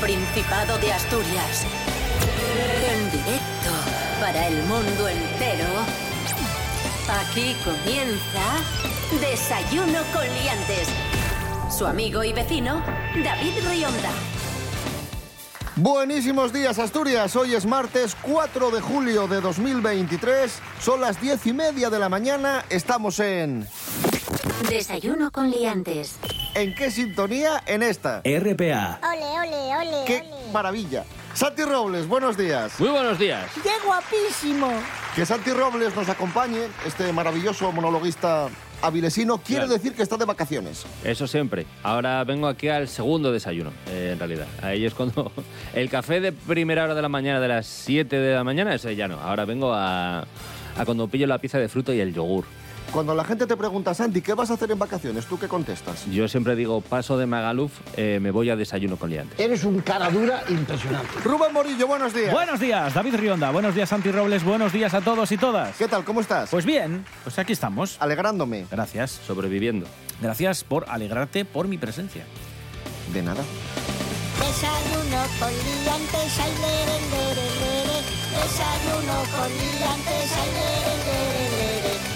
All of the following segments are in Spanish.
Principado de Asturias. En directo para el mundo entero. Aquí comienza Desayuno con Liantes. Su amigo y vecino, David Rionda. Buenísimos días Asturias, hoy es martes 4 de julio de 2023, son las 10 y media de la mañana, estamos en... Desayuno con Liantes. ¿En qué sintonía? En esta. RPA. Ole, ole, ole, ¡Qué ole. maravilla! Santi Robles, buenos días. Muy buenos días. ¡Qué guapísimo! Que Santi Robles nos acompañe, este maravilloso monologuista avilesino, quiere Claro. decir que está de vacaciones. Eso siempre. Ahora vengo aquí al segundo desayuno, eh, en realidad. Ahí es cuando el café de primera hora de la mañana, de las 7 de la mañana, ese ya no. Ahora vengo a, a cuando pillo la pieza de fruta y el yogur. Cuando la gente te pregunta, Santi, ¿qué vas a hacer en vacaciones? ¿Tú qué contestas? Yo siempre digo, paso de Magaluf, eh, me voy a desayuno con liantes. Eres un cara dura impresionante. Rubén Morillo, buenos días. Buenos días, David Rionda. Buenos días, Santi Robles. Buenos días a todos y todas. ¿Qué tal? ¿Cómo estás? Pues bien, pues aquí estamos. Alegrándome. Gracias. Sobreviviendo. Gracias por alegrarte por mi presencia. De nada. Desayuno con liantes, ay, lere, lere, lere. Desayuno con liantes, ay, lere, lere, lere.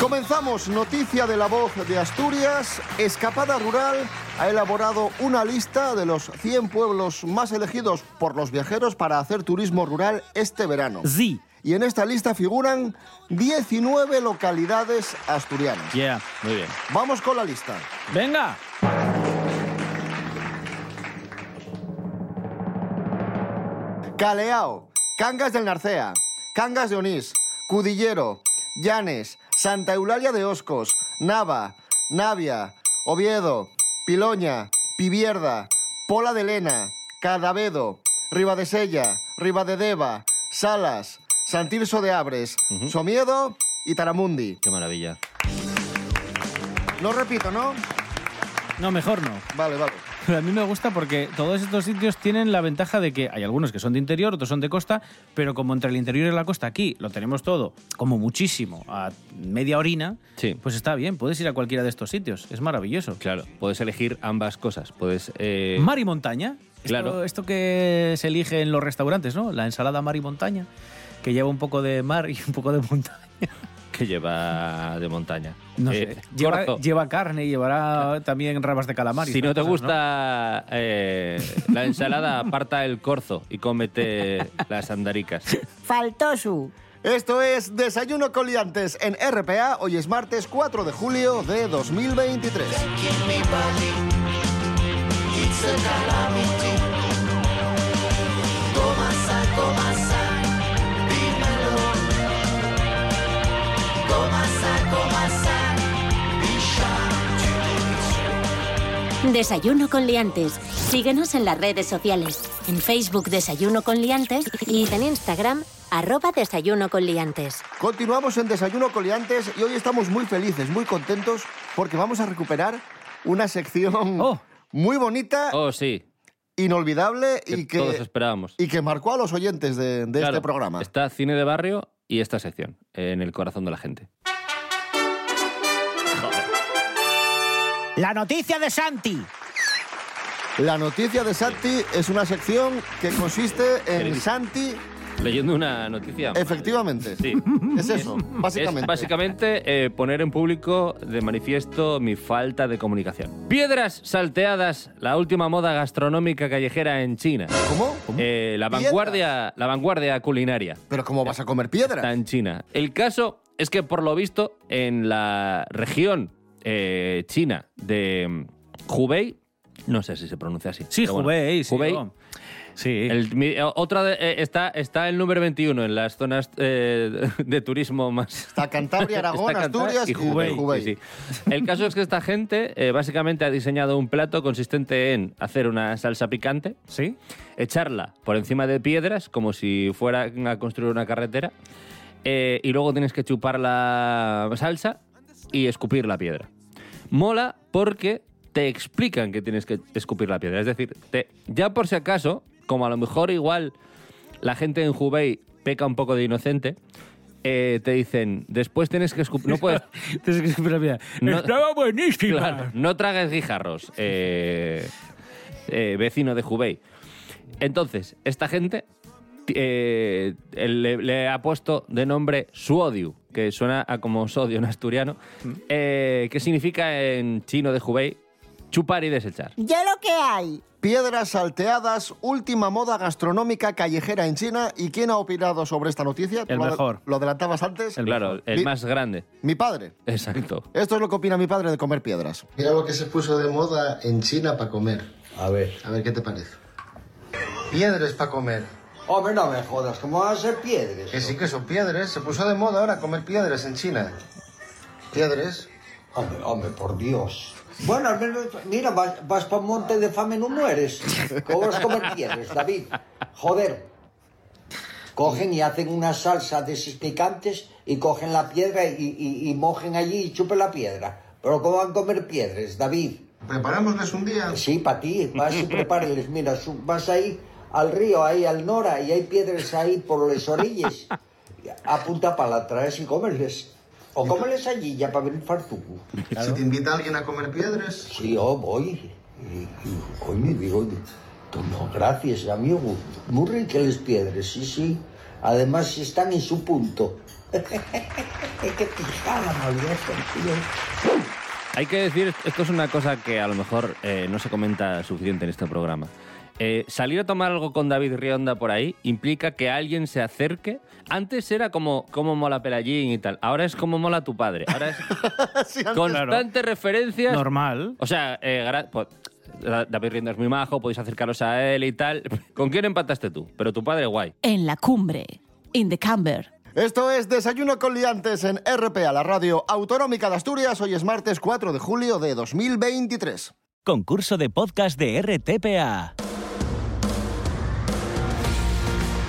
Comenzamos, noticia de la voz de Asturias. Escapada Rural ha elaborado una lista de los 100 pueblos más elegidos por los viajeros para hacer turismo rural este verano. Sí. Y en esta lista figuran 19 localidades asturianas. Yeah. Muy bien. Vamos con la lista. Venga. Caleao, Cangas del Narcea, Cangas de Onís, Cudillero, Llanes, Santa Eulalia de Oscos, Nava, Navia, Oviedo, Piloña, Pivierda, Pola de Lena, Cadavedo, Ribadesella, Ribadedeva, Salas, Santirso de Abres, Somiedo y Taramundi. Qué maravilla. No repito, ¿no? No, mejor no. Vale, vale. Pero a mí me gusta porque todos estos sitios tienen la ventaja de que hay algunos que son de interior, otros son de costa, pero como entre el interior y la costa aquí lo tenemos todo, como muchísimo, a media orina, Sí. pues está bien, puedes ir a cualquiera de estos sitios, es maravilloso. Claro, puedes elegir ambas cosas. Puedes. eh, Mar y montaña. Esto- Claro. Esto, que se elige en los restaurantes, ¿no? La ensalada mar y montaña, que lleva un poco de mar y un poco de montaña. Que lleva de montaña. No Eh, sé. Lleva, corzo. lleva carne, llevará también rabas de calamar. y Si no te cosas, gusta eh, la ensalada, aparta el corzo y cómete las andaricas. Faltó su. Esto es Desayuno con Liantes en RPA. Hoy es martes 4 de julio de 2023. Desayuno con Liantes. Síguenos en las redes sociales. En Facebook Desayuno con Liantes y en Instagram arroba Desayuno con Liantes. Continuamos en Desayuno Coliantes y hoy estamos muy felices, muy contentos porque vamos a recuperar una sección Oh. muy bonita, Oh, sí. inolvidable Que y que, todos esperábamos. y que marcó a los oyentes de, de Claro, este programa. Está cine de barrio y esta sección, en el corazón de la gente. La noticia de Santi. La noticia de Santi es una sección que consiste en. Santi, Leyendo una noticia. efectivamente. Sí. Es eso, básicamente. Es básicamente eh, poner en público de manifiesto mi falta de comunicación. Piedras salteadas, la última moda gastronómica callejera en China. ¿Cómo? Eh, la ¿Piedras? vanguardia, la vanguardia culinaria Pero ¿cómo vas a comer está piedra? en China. El caso es que por lo visto en la región eh, china de mm, Hubei No sé si se pronuncia así. Sí, bueno. Jubei, sí. Jubei. oh. Sí. El, mi- eh, otra de- eh, está, está el número 21 en las zonas eh, de turismo más. Está Cantabria, Aragón, Está Cantabria Asturias y sí, sí. El caso es que esta gente eh, básicamente ha diseñado un plato consistente en hacer una salsa picante, ¿Sí? echarla por encima de piedras como si fueran a construir una carretera eh, y luego tienes que chupar la salsa y escupir la piedra. Mola porque te explican que tienes que escupir la piedra. Es decir, te- ya por si acaso, como a lo mejor igual la gente en Hubei peca un poco de inocente, eh, te dicen, después tienes que escupir... No puedes... Tienes que esperar, mira. No- Estaba buenísima. Claro, no tragues guijarros, eh, eh, vecino de Hubei. Entonces, esta gente le, le ha puesto de nombre Suodiu, que suena a como sodio en asturiano, eh, que significa en chino de Hubei chupar y desechar. Ya lo que hay. Piedras salteadas, última moda gastronómica callejera en China. ¿Y quién ha opinado sobre esta noticia? ¿Tú El lo mejor. ¿Lo adelantabas antes? El claro, mejor. el Mi- más grande. Mi padre. Exacto. Esto es lo que opina mi padre de comer piedras. Mira lo que se puso de moda en China para comer. A ver. A ver qué te parece. Piedras para comer. Hombre, no me jodas, ¿cómo van a ser piedras? Que sí que son piedras. Se puso de moda ahora comer piedras en China. Piedras. Hombre, hombre, por Dios. Bueno, al menos, mira, vas, vas para un monte de fame, no mueres. ¿Cómo vas a comer piedras, David? Joder. Cogen y hacen una salsa de esos picantes y cogen la piedra y, y, y mojen allí y chupen la piedra. Pero ¿cómo van a comer piedras, David? Preparámosles un día. Sí, para ti, vas y prepárales. Mira, vas ahí al río, ahí al Nora, y hay piedras ahí por las orillas. Apunta para la traes y cómeles. O cómeles allí ya para venir fartuco. Si te invita alguien a comer piedras. Sí, yo voy. Y, y hoy me digo, no, gracias, amigo. Muy ricas las piedras, sí, sí. Además están en su punto. Qué pijada. Hay que decir, esto es una cosa que a lo mejor eh, no se comenta suficiente en este programa. Eh, salir a tomar algo con David Rionda por ahí implica que alguien se acerque. Antes era como, como mola Pelallín y tal. Ahora es como mola tu padre. Ahora es Sí, antes- constante referencias. Normal. O sea, eh, pues, Da- David Rionda es muy majo, podéis acercaros a él y tal. ¿Con quién empataste tú? Pero tu padre guay. En la cumbre, in the camber. Esto es Desayuno con Liantes en RPA, la radio autonómica de Asturias. Hoy es martes 4 de julio de 2023. Concurso de podcast de RTPA.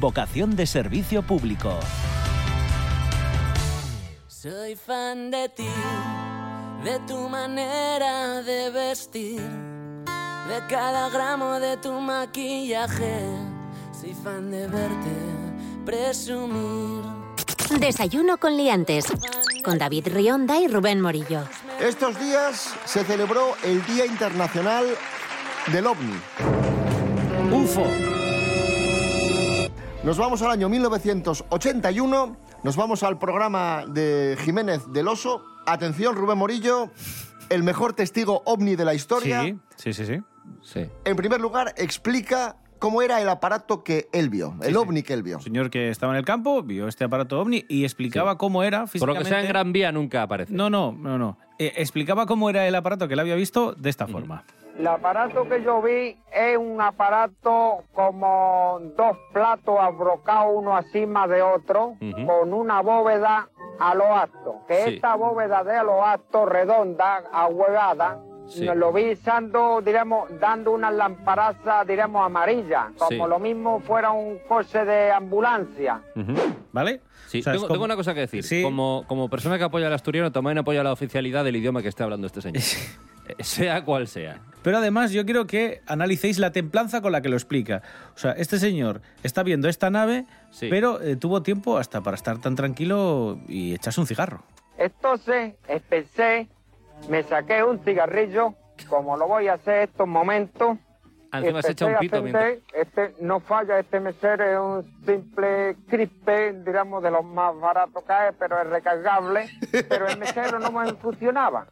Vocación de servicio público. Soy fan de ti, de tu manera de vestir, de cada gramo de tu maquillaje. Soy fan de verte presumir. Desayuno con liantes. Con David Rionda y Rubén Morillo. Estos días se celebró el Día Internacional del OVNI. UFO. Nos vamos al año 1981, nos vamos al programa de Jiménez del Oso. Atención, Rubén Morillo, el mejor testigo ovni de la historia. Sí, sí, sí, sí. Sí. En primer lugar, explica cómo era el aparato que él vio, el sí. ovni que él vio. Un señor que estaba en el campo, vio este aparato ovni y explicaba cómo era Por lo que sea en Gran Vía nunca aparece. No, no, no, no. Eh, explicaba cómo era el aparato que él había visto de esta forma. El aparato que yo vi es un aparato como dos platos abrocados uno encima de otro, con una bóveda a lo alto. Que Sí. esta bóveda de a lo alto, redonda, ahuevada, Sí. nos lo vi dando, diremos, dando una lamparaza, diremos, amarilla, como Sí. lo mismo fuera un coche de ambulancia. ¿Vale? Sí, O sea, es tengo, como- tengo una cosa que decir. Sí. Como, como persona que apoya al asturiano, también apoya la oficialidad del idioma que esté hablando este señor. Sea cual sea. Pero además yo quiero que analicéis la templanza con la que lo explica. O sea, este señor está viendo esta nave, Sí. pero eh, tuvo tiempo hasta para estar tan tranquilo y echarse un cigarro. Entonces pensé, me saqué un cigarrillo, como lo voy a hacer estos momentos, Encima se echa un empecé pito atender, Este no falla, este mesero es un simple crispe, digamos, de los más baratos que hay, pero es recargable, pero el mesero no me funcionaba.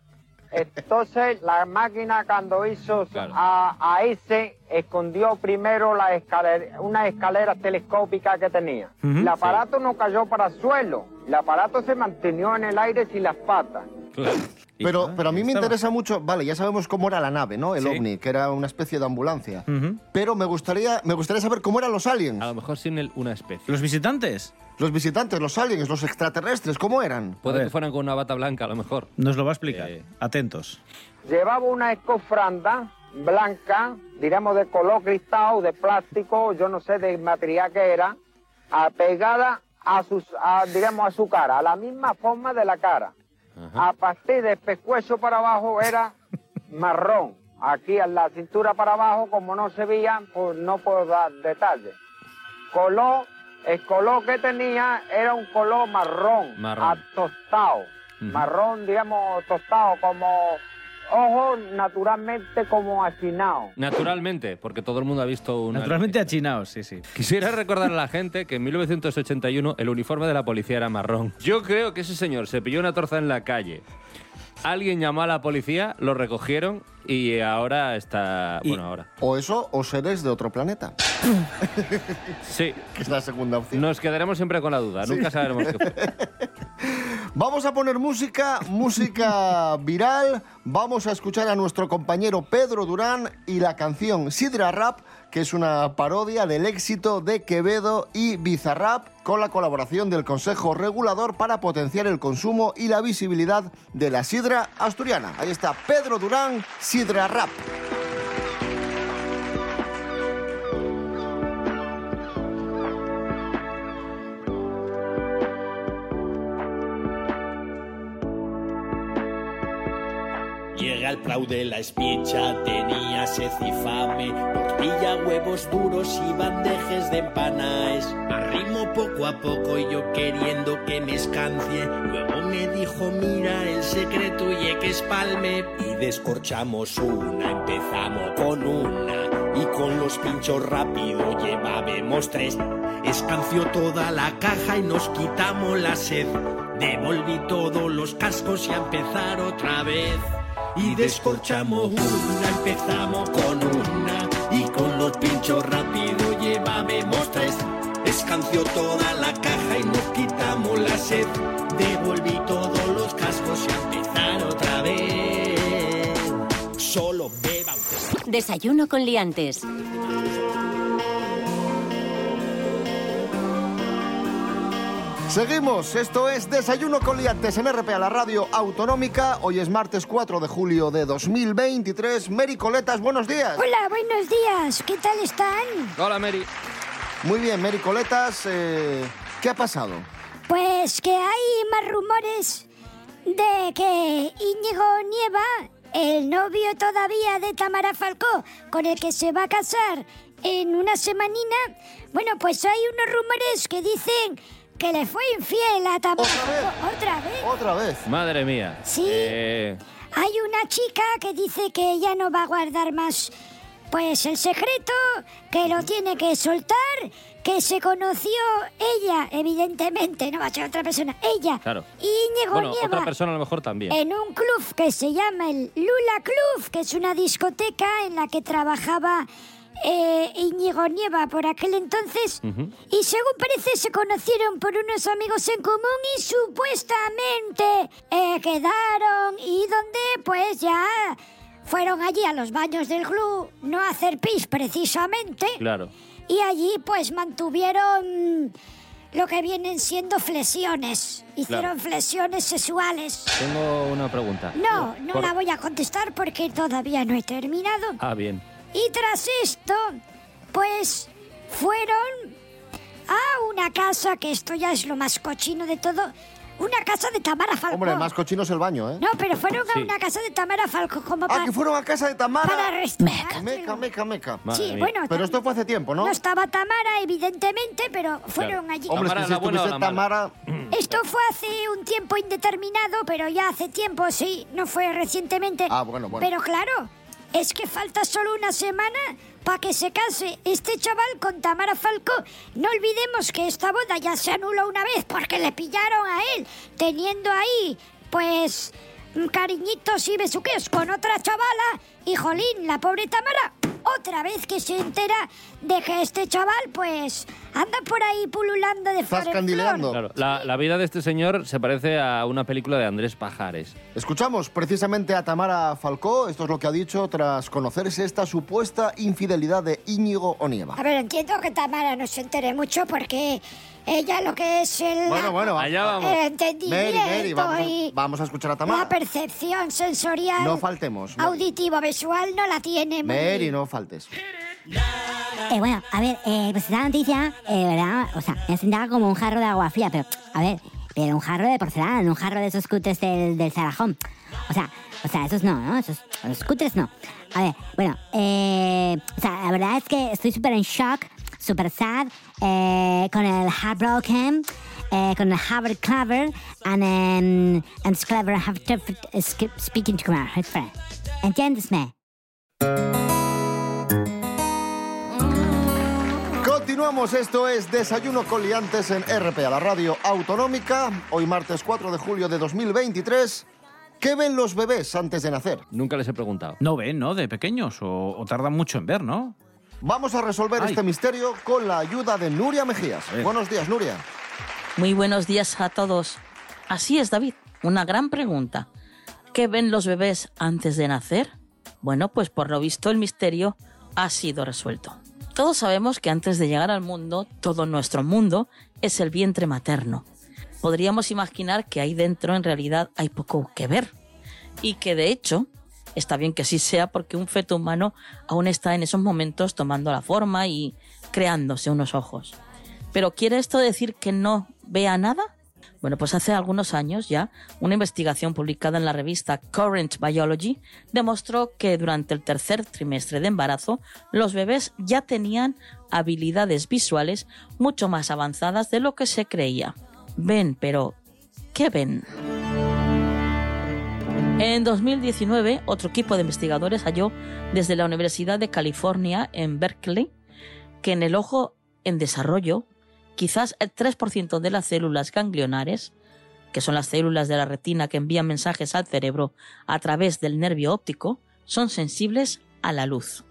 Entonces la máquina cuando hizo a, a ese escondió primero la escalera, una escalera telescópica que tenía. El aparato no cayó para el suelo, el aparato se mantenió en el aire sin las patas. Pero, pero a mí me estaba. interesa mucho, vale, ya sabemos cómo era la nave, ¿no? El Sí. ovni, que era una especie de ambulancia. Pero me gustaría, me gustaría saber cómo eran los aliens. A lo mejor sin el- una especie. ¿Los visitantes? Los visitantes, los aliens, los extraterrestres, ¿cómo eran? Puede que fueran con una bata blanca, a lo mejor. Nos lo va a explicar. Atentos. Llevaba una escofranda blanca, digamos de color cristal, de plástico, yo no sé de material que era, apegada a sus, a, digamos a su cara, a la misma forma de la cara. A partir del pescuezo para abajo era marrón. Aquí a la cintura para abajo, como no se veía, pues no puedo dar detalles. Color, el color que tenía era un color marrón, Marrón. tostado. Marrón, digamos, tostado, como ojos naturalmente como achinados. Naturalmente, porque todo el mundo ha visto una... Naturalmente achinaos, sí, sí. Quisiera recordar a la gente que en 1981 el uniforme de la policía era marrón. Yo creo que ese señor se pilló una torza en la calle. Alguien llamó a la policía, lo recogieron y ahora está... Bueno, ahora. O eso, o seres de otro planeta. Sí. Que es la segunda opción. Nos quedaremos siempre con la duda. Nunca sabremos qué fue. Vamos a poner música, música viral. Vamos a escuchar a nuestro compañero Pedro Durán y la canción Sidra Rap, que es una parodia del éxito de Quevedo y Bizarrap, con la colaboración del Consejo Regulador para potenciar el consumo y la visibilidad de la sidra asturiana. Ahí está Pedro Durán, Sidra Rap. La espicha, tenía sed y huevos duros y bandejes de empanaes. Arrimo poco a poco y yo queriendo que me escancie. Luego me dijo, mira el secreto y que espalme. Y descorchamos una, empezamos con una. Y con los pinchos rápido llevábamos tres. Escanció toda la caja y nos quitamos la sed. Devolví todos los cascos y a empezar otra vez. Y descorchamos una, empezamos con una. Y con los pinchos rápido llevábamos tres. Escanció toda la caja y nos quitamos la sed. Devolví todos los cascos y a empezar otra vez. Solo beba. Desayuno con liantes. Seguimos, esto es Desayuno con Liantes en RPA, la radio autonómica. Hoy es martes 4 de julio de 2023. Mary Coletas, buenos días. Hola, buenos días. ¿Qué tal están? Hola, Mary. Muy bien, Mary Coletas, eh, ¿qué ha pasado? Pues que hay más rumores de que Íñigo Nieva, el novio todavía de Tamara Falcó, con el que se va a casar en una semanina, bueno, pues hay unos rumores que dicen que le fue infiel a Tamara. ¿Otra vez? Otra vez. Madre mía. Sí. Eh, Hay una chica que dice que ella no va a guardar más pues el secreto, que lo tiene que soltar, que se conoció ella, evidentemente, no va a ser otra persona, ella, claro. y Íñigo Bueno, Nieva, otra persona a lo mejor también. en un club que se llama el Lula Club, que es una discoteca en la que trabajaba eh, Íñigo Nieva por aquel entonces. Y según parece se conocieron por unos amigos en común y supuestamente eh, quedaron y donde pues ya fueron allí a los baños del club, no a hacer pis precisamente. Claro. Y allí pues mantuvieron lo que vienen siendo flexiones. Hicieron Claro. flexiones sexuales. Tengo una pregunta. No, no Por- la voy a contestar porque todavía no he terminado. Ah, bien. Y tras esto, pues fueron a una casa, que esto ya es lo más cochino de todo, una casa de Tamara Falcó. Hombre, más cochino es el baño, ¿eh? No, pero fueron a Sí. una casa de Tamara Falcó como Ah, para... que fueron a casa de Tamara. Para restaurar. Meca, meca, meca. Sí, bueno, Pero esto fue hace tiempo, ¿no? No estaba Tamara, evidentemente, pero fueron allí. Hombre, es que si estuviese Tamara... Esto fue hace un tiempo indeterminado, pero ya hace tiempo, sí, no fue recientemente. Ah, bueno, bueno. Pero claro, es que falta solo una semana para que se case este chaval con Tamara Falcó. No olvidemos que esta boda ya se anuló una vez porque le pillaron a él teniendo ahí, pues, cariñitos y besuqueos con otra chavala. Y jolín, la pobre Tamara, otra vez que se entera de que este chaval, pues, anda por ahí pululando de flor en flor. Claro, la, la vida de este señor se parece a una película de Andrés Pajares. Escuchamos precisamente a Tamara Falcó, esto es lo que ha dicho tras conocerse esta supuesta infidelidad de Íñigo Onieva. A ver, entiendo que Tamara no se entere mucho porque ella lo que es el, Bueno, bueno, Allá vamos. el entendimiento Mary, Mary, vamos a, y vamos a escuchar a la Tamara. percepción sensorial No faltemos. no. auditivo-visual no la tiene muy Mary, no faltes. Eh, bueno, a ver, eh, pues esta noticia, eh, ¿verdad? O sea, me sentaba como un jarro de agua fría, pero, a ver, pero un jarro de porcelana, un jarro de esos cutres del, del Sarajón. O sea, o sea, esos no, ¿no? Esos, los cutres no. A ver, bueno, eh, o sea, la verdad es que estoy súper en shock, súper sad, eh, con el heartbroken, eh, con el Harvard clever, and, um, and clever have to speaking to my friend. ¿Entiendesme? Continuamos, esto es Desayuno con Liantes en RPA, la radio autonómica. Hoy martes 4 de julio de 2023. ¿Qué ven los bebés antes de nacer? Nunca les he preguntado. No ven, ¿no? De pequeños, o, o tardan mucho en ver, ¿no? Vamos a resolver Ay. este misterio con la ayuda de Nuria Mejías. Buenos días, Nuria. Muy buenos días a todos. Así es, David. Una gran pregunta. ¿Qué ven los bebés antes de nacer? Bueno, pues por lo visto el misterio ha sido resuelto. Todos sabemos que antes de llegar al mundo, todo nuestro mundo es el vientre materno. Podríamos imaginar que ahí dentro en realidad hay poco que ver. Y que de hecho, está bien que así sea porque un feto humano aún está en esos momentos tomando la forma y creándose unos ojos. ¿Pero quiere esto decir que no vea nada? Bueno, pues hace algunos años ya, una investigación publicada en la revista Current Biology demostró que durante el tercer trimestre de embarazo, los bebés ya tenían habilidades visuales mucho más avanzadas de lo que se creía. Ven, pero ¿qué ven? En 2019, otro equipo de investigadores halló desde la Universidad de California en Berkeley que en el ojo en desarrollo, quizás el 3% de las células ganglionares, que son las células de la retina que envían mensajes al cerebro a través del nervio óptico, son sensibles a la luz.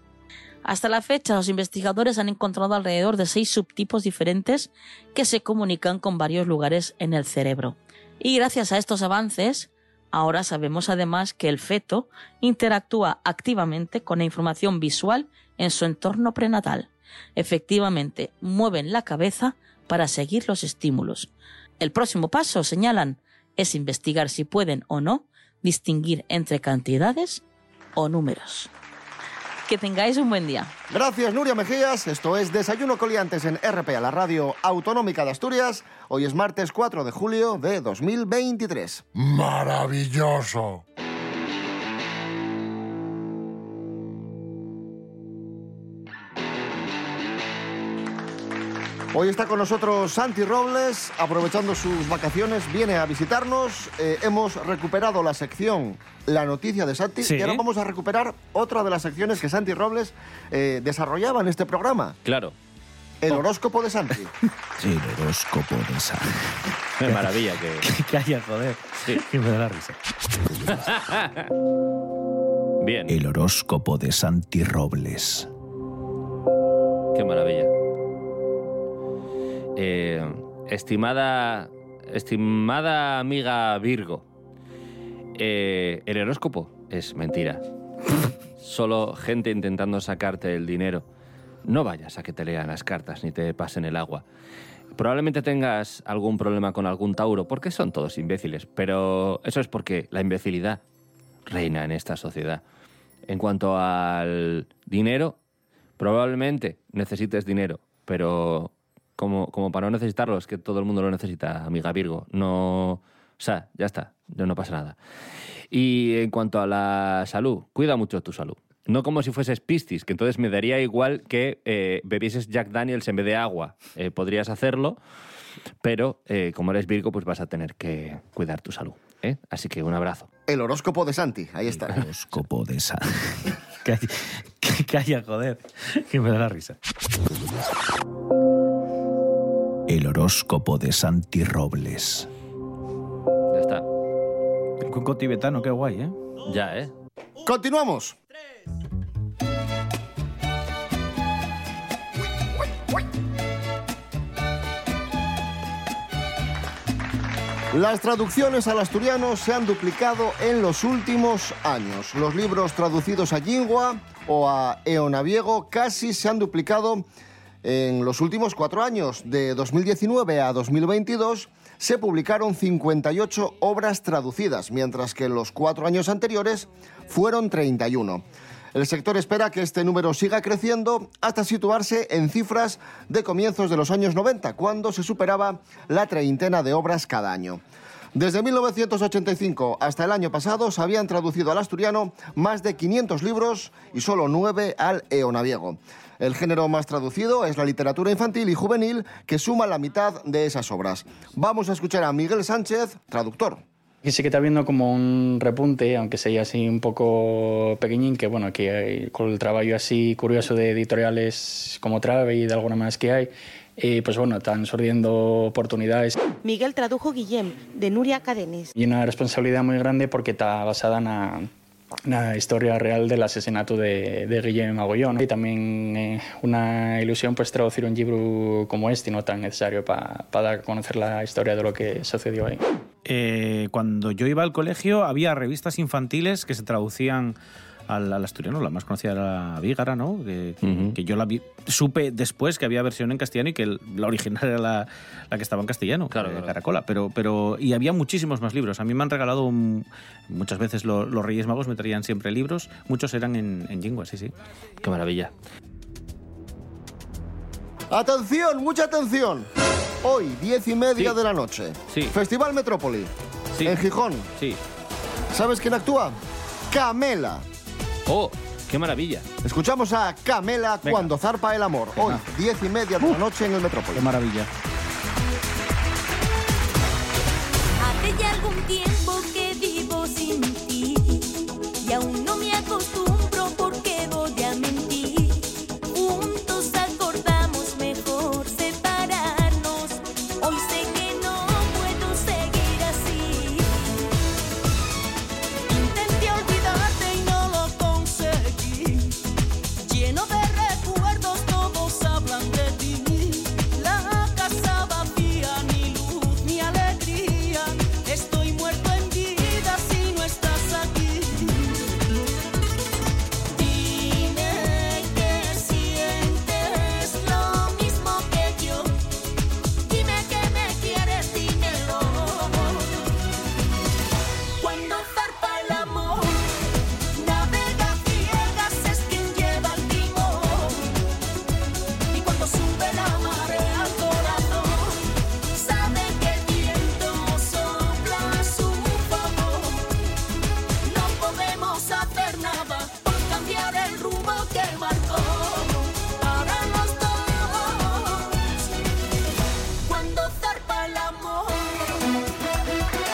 Hasta la fecha, los investigadores han encontrado alrededor de seis subtipos diferentes que se comunican con varios lugares en el cerebro. Y gracias a estos avances, ahora sabemos además que el feto interactúa activamente con la información visual en su entorno prenatal. Efectivamente, mueven la cabeza para seguir los estímulos. El próximo paso, señalan, es investigar si pueden o no distinguir entre cantidades o números. Que tengáis un buen día. Gracias, Nuria Mejías. Esto es Desayuno Coliantes en RPA, la radio autonómica de Asturias. Hoy es martes 4 de julio de 2023. Maravilloso. Hoy está con nosotros Santi Robles, aprovechando sus vacaciones, viene a visitarnos. Eh, hemos recuperado la sección La noticia de Santi Sí. y ahora vamos a recuperar otra de las secciones que Santi Robles eh, desarrollaba en este programa, Claro. el horóscopo de Santi. El horóscopo de Santi. Qué maravilla que... que haya, joder. Que me da la risa. Bien. El horóscopo de Santi Robles. Qué maravilla. Eh, estimada, estimada amiga Virgo, eh, el horóscopo es mentira. Solo gente intentando sacarte el dinero. No vayas a que te lean las cartas ni te pasen el agua. Probablemente tengas algún problema con algún Tauro, porque son todos imbéciles, pero eso es porque la imbecilidad reina en esta sociedad. En cuanto al dinero, probablemente necesites dinero, pero como, como para no necesitarlo, es que todo el mundo lo necesita, amiga Virgo. No. O sea, ya está, no, no pasa nada. Y en cuanto a la salud, cuida mucho tu salud. No como si fueses Piscis, que entonces me daría igual que eh, bebieses Jack Daniels en vez de agua. Eh, podrías hacerlo, pero eh, como eres Virgo, pues vas a tener que cuidar tu salud. ¿eh? Así que un abrazo. El horóscopo de Santi, ahí está. Horóscopo de Santi. calla, calla, joder, que me da la risa. El horóscopo de Santi Robles. Ya está. El cuenco tibetano, qué guay, ¿eh? Ya, ¿eh? Continuamos. Las traducciones al asturiano se han duplicado en los últimos años. Los libros traducidos a Jingua o a eonaviego casi se han duplicado en los últimos cuatro años. De 2019 a 2022 se publicaron 58 obras traducidas, mientras que en los cuatro años anteriores fueron 31. El sector espera que este número siga creciendo hasta situarse en cifras de comienzos de los años 90, cuando se superaba la treintena de obras cada año. Desde 1985 hasta el año pasado se habían traducido al asturiano más de 500 libros y solo 9 al eonaviego. El género más traducido es la literatura infantil y juvenil, que suma la mitad de esas obras. Vamos a escuchar a Miguel Sánchez, traductor. Y sí que está viendo como un repunte, aunque sea así un poco pequeñín, que bueno, que hay, con el trabajo así curioso de editoriales como Trave y de alguna más que hay, eh, pues bueno, están sordiendo oportunidades. Miguel tradujo Guillem, de Nuria Cadenes. Y una responsabilidad muy grande porque está basada en la historia real del asesinato de, de Guillem. Y también eh, una ilusión pues traducir un libro como este, no tan necesario para dar a conocer la historia de lo que sucedió ahí. Eh, cuando yo iba al colegio había revistas infantiles que se traducían al, al asturiano, la más conocida era Vígara, ¿no? Que, yo la vi- supe después que había versión en castellano y que el- la original era la, la que estaba en castellano, de Caracola. Pero, pero, y había muchísimos más libros. A mí me han regalado un- muchas veces lo- los Reyes Magos me traían siempre libros, muchos eran en, en lingua, sí, sí. Qué maravilla. Atención, mucha atención. Hoy, diez y media de la noche. Festival Metrópoli. En Gijón. Sí. ¿Sabes quién actúa? Camela. ¡Oh! ¡Qué maravilla! Escuchamos a Camela Venga. cuando zarpa el amor. Hoy, diez y media de la noche en el Metrópoli. Qué maravilla.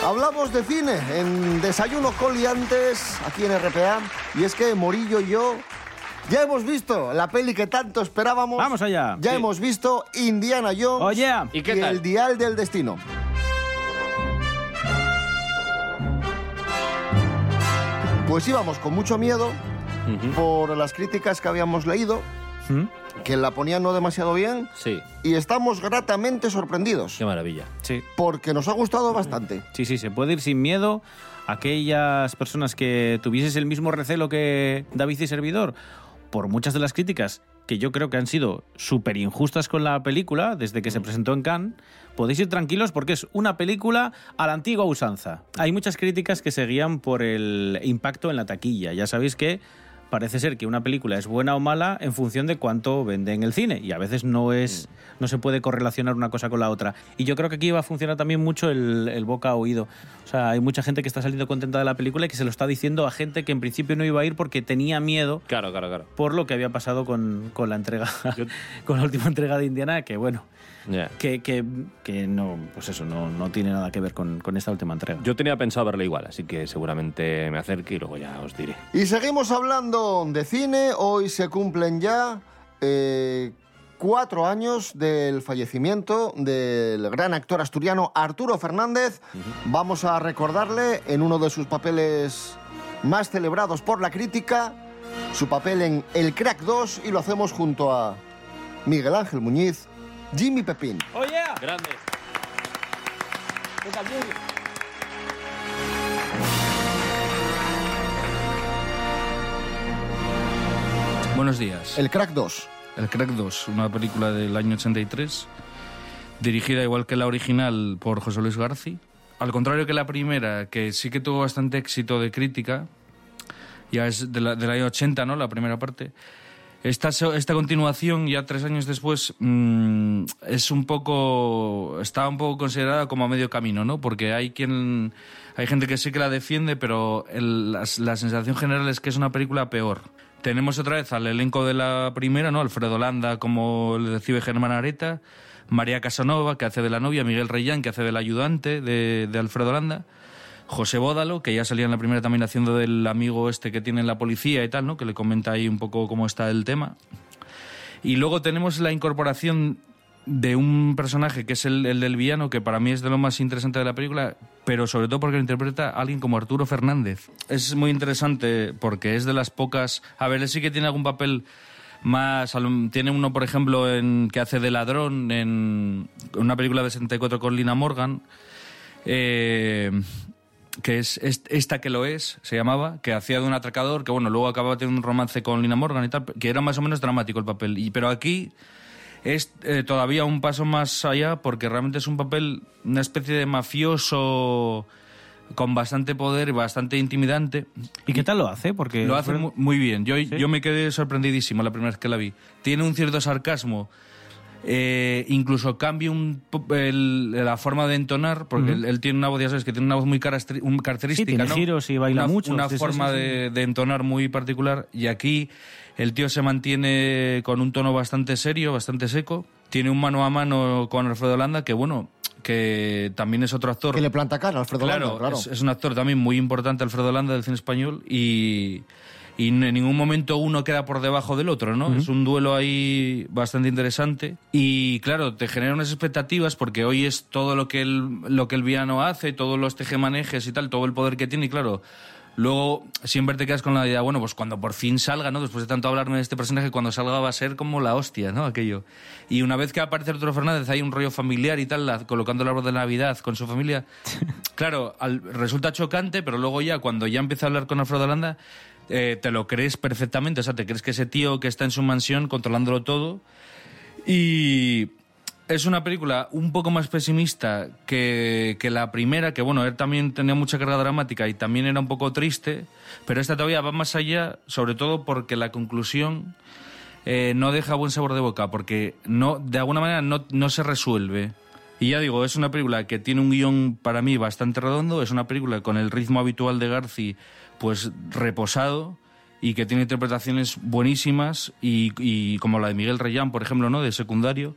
Hablamos de cine en Desayuno Coliantes, aquí en RPA. Y es que Morillo y yo ya hemos visto la peli que tanto esperábamos. Vamos allá. Ya Sí. hemos visto Indiana Jones Oye. ¿Y qué tal? el Dial del Destino. Pues íbamos con mucho miedo por las críticas que habíamos leído, que la ponían no demasiado bien. Sí. Y estamos gratamente sorprendidos. Qué maravilla. Sí. Porque nos ha gustado bastante. Sí, sí, se puede ir sin miedo. Aquellas personas que tuvieses el mismo recelo que David y Servidor, por muchas de las críticas que yo creo que han sido súper injustas con la película desde que se presentó en Cannes, podéis ir tranquilos porque es una película a la antigua usanza. Hay muchas críticas que se guían por el impacto en la taquilla. Ya sabéis que parece ser que una película es buena o mala en función de cuánto vende en el cine y a veces no es no se puede correlacionar una cosa con la otra. Y yo creo que aquí va a funcionar también mucho el, el boca a oído. O sea, hay mucha gente que está saliendo contenta de la película y que se lo está diciendo a gente que en principio no iba a ir porque tenía miedo Claro, claro, claro. por lo que había pasado con, con la entrega, con la última entrega de Indiana, que bueno, Ya. que, que, que no, pues eso, no, no tiene nada que ver con, con esta última entrega. Yo tenía pensado verla igual, así que seguramente me acerque y luego ya os diré. Y seguimos hablando de cine. Hoy se cumplen ya eh, cuatro años del fallecimiento del gran actor asturiano Arturo Fernández. Vamos a recordarle en uno de sus papeles más celebrados por la crítica, su papel en El Crack 2 y lo hacemos junto a Miguel Ángel Muñiz, Jimmy Pepín. ¡Oh, yeah! Grande. Buenos días. El Crack 2. El Crack 2, una película del año 83, dirigida igual que la original por José Luis García. Al contrario que la primera, que sí que tuvo bastante éxito de crítica, ya es de la- del año 80, ¿no? La primera parte. Esta, esta continuación, ya tres años después, mm, es un poco. está un poco considerada como a medio camino, ¿no? Porque hay quien. hay gente que sí que la defiende, pero el- las- la, sensación general es que es una película peor. Tenemos otra vez al elenco de la primera, ¿no? Alfredo Landa, como le recibe Germán Areta, María Casanova, que hace de la novia, Miguel Reyán, que hace del ayudante de, de Alfredo Landa. José Bódalo, que ya salía en la primera también haciendo del amigo este que tiene en la policía y tal, ¿no? Que le comenta ahí un poco cómo está el tema. Y luego tenemos la incorporación de un personaje que es el, el del villano, que para mí es de lo más interesante de la película, pero sobre todo porque lo interpreta alguien como Arturo Fernández. Es muy interesante porque es de las pocas... A ver, él sí que tiene algún papel más... Tiene uno, por ejemplo, en que hace de ladrón en una película de 64 con Lina Morgan. Eh, que es est- esta que lo es, se llamaba, que hacía de un atracador, que bueno, luego acababa teniendo un romance con Lina Morgan y tal, que era más o menos dramático el papel. Y, pero aquí es eh, todavía un paso más allá porque realmente es un papel, una especie de mafioso con bastante poder y bastante intimidante. ¿Y qué tal lo hace? Porque Lo hace muy bien. Yo, yo me quedé sorprendidísimo la primera vez que la vi. Tiene un cierto sarcasmo. Eh, incluso cambia un, el- la forma de entonar, porque él, él tiene una voz, ya sabes, que tiene una voz muy un- característica. Sí, tiene ¿no? giros y baila Una- mucho. Una Sí, forma sí, sí. De, de entonar muy particular. Y aquí el tío se mantiene con un tono bastante serio, bastante seco. Tiene un mano a mano con Alfredo Landa, que bueno, que también es otro actor. Que le planta cara a Alfredo Claro, Landa, claro. Es, es un actor también muy importante, Alfredo Landa, del cine español, y, y en ningún momento uno queda por debajo del otro, ¿no? Ujú. Es un duelo ahí bastante interesante. Y claro, te genera unas expectativas porque hoy es todo lo que el, lo que el villano hace, todos los tejemanejes y tal, todo el poder que tiene, y claro. Luego siempre te quedas con la idea, bueno, pues cuando por fin salga, ¿no? Después de tanto hablarme de este personaje, cuando salga va a ser como la hostia, ¿no? Aquello. Y una vez que aparece Arturo Fernández, hay un rollo familiar y tal, la- colocando el árbol de Navidad con su familia. Claro, al- resulta chocante, pero luego ya, cuando ya empieza a hablar con Alfredo Landa, eh, te lo crees perfectamente. O sea, te crees que ese tío que está en su mansión controlándolo todo. Y es una película un poco más pesimista que, que la primera, que bueno, él también tenía mucha carga dramática y también era un poco triste, pero esta todavía va más allá, sobre todo porque la conclusión eh, no deja buen sabor de boca, porque no, de alguna manera no, no se resuelve. Y ya digo, es una película que tiene un guion para mí bastante redondo, es una película con el ritmo habitual de Garci, pues reposado, y que tiene interpretaciones buenísimas, y, como la de Miguel Reyán, por ejemplo, ¿no? de secundario,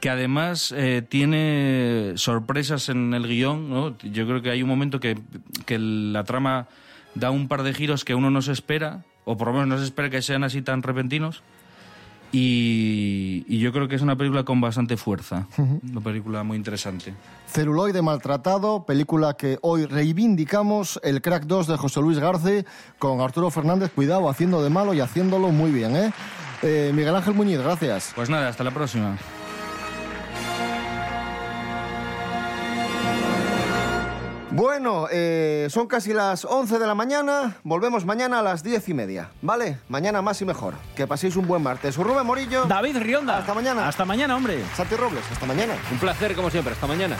que además eh, tiene sorpresas en el guion. Yo creo que hay un momento que, que la trama da un par de giros que uno no se espera, o por lo menos no se espera que sean así tan repentinos. Y, y yo creo que es una película con bastante fuerza, una película muy interesante. Celuloide Maltratado, película que hoy reivindicamos, El Crack 2 de José Luis Garce, con Arturo Fernández, cuidado, haciendo de malo y haciéndolo muy bien, ¿eh? Eh, Miguel Ángel Muñiz, gracias. Pues nada, hasta la próxima. Bueno, eh, son casi las 11 de la mañana, volvemos mañana a las 10 y media, ¿vale? Mañana más y mejor. Que paséis un buen martes. Rubén Morillo. David Rionda. Hasta mañana. Hasta mañana, hombre. Santi Robles, hasta mañana. Un placer, como siempre. Hasta mañana.